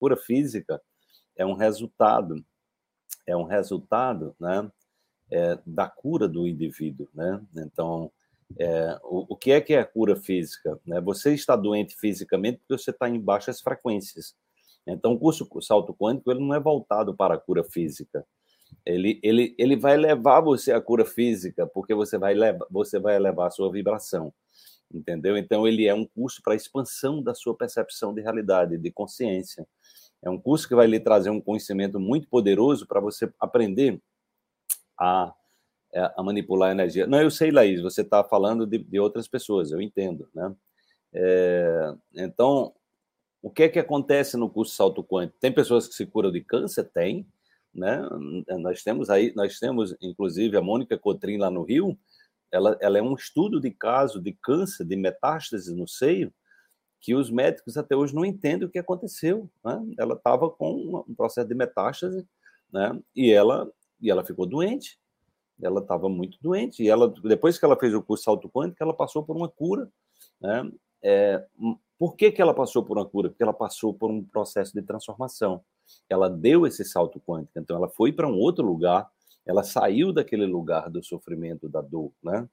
cura física é um resultado, é um resultado, né, é, da cura do indivíduo, né? Então, é, o, o, que é que é a cura física? Né? Você está doente fisicamente porque você está em baixas frequências. Então, o curso salto quântico ele não é voltado para a cura física. Ele, ele, ele vai levar você à cura física porque você vai levar, você vai elevar a sua vibração, entendeu? Então, ele é um curso para expansão da sua percepção de realidade, de consciência. É um curso que vai lhe trazer um conhecimento muito poderoso para você aprender a, é, a manipular a energia. Não, eu sei, Laís, você está falando de, de, outras pessoas, eu entendo, né? É, então, o que é que acontece no curso salto quântico? Tem pessoas que se curam de câncer? Tem, né? Nós temos aí, nós temos, inclusive, a Mônica Cotrim lá no Rio, ela, ela é um estudo de caso de câncer, de metástase no seio, que os médicos até hoje não entendem o que aconteceu. Né? Ela estava com um processo de metástase, né? E ela e ela ficou doente. Ela estava muito doente. E ela, depois que ela fez o curso salto quântico, ela passou por uma cura. Né? É, hum, por que, que ela passou por uma cura? Porque ela passou por um processo de transformação. Ela deu esse salto quântico. Então, ela foi para um outro lugar. Ela saiu daquele lugar do sofrimento, da dor. Né?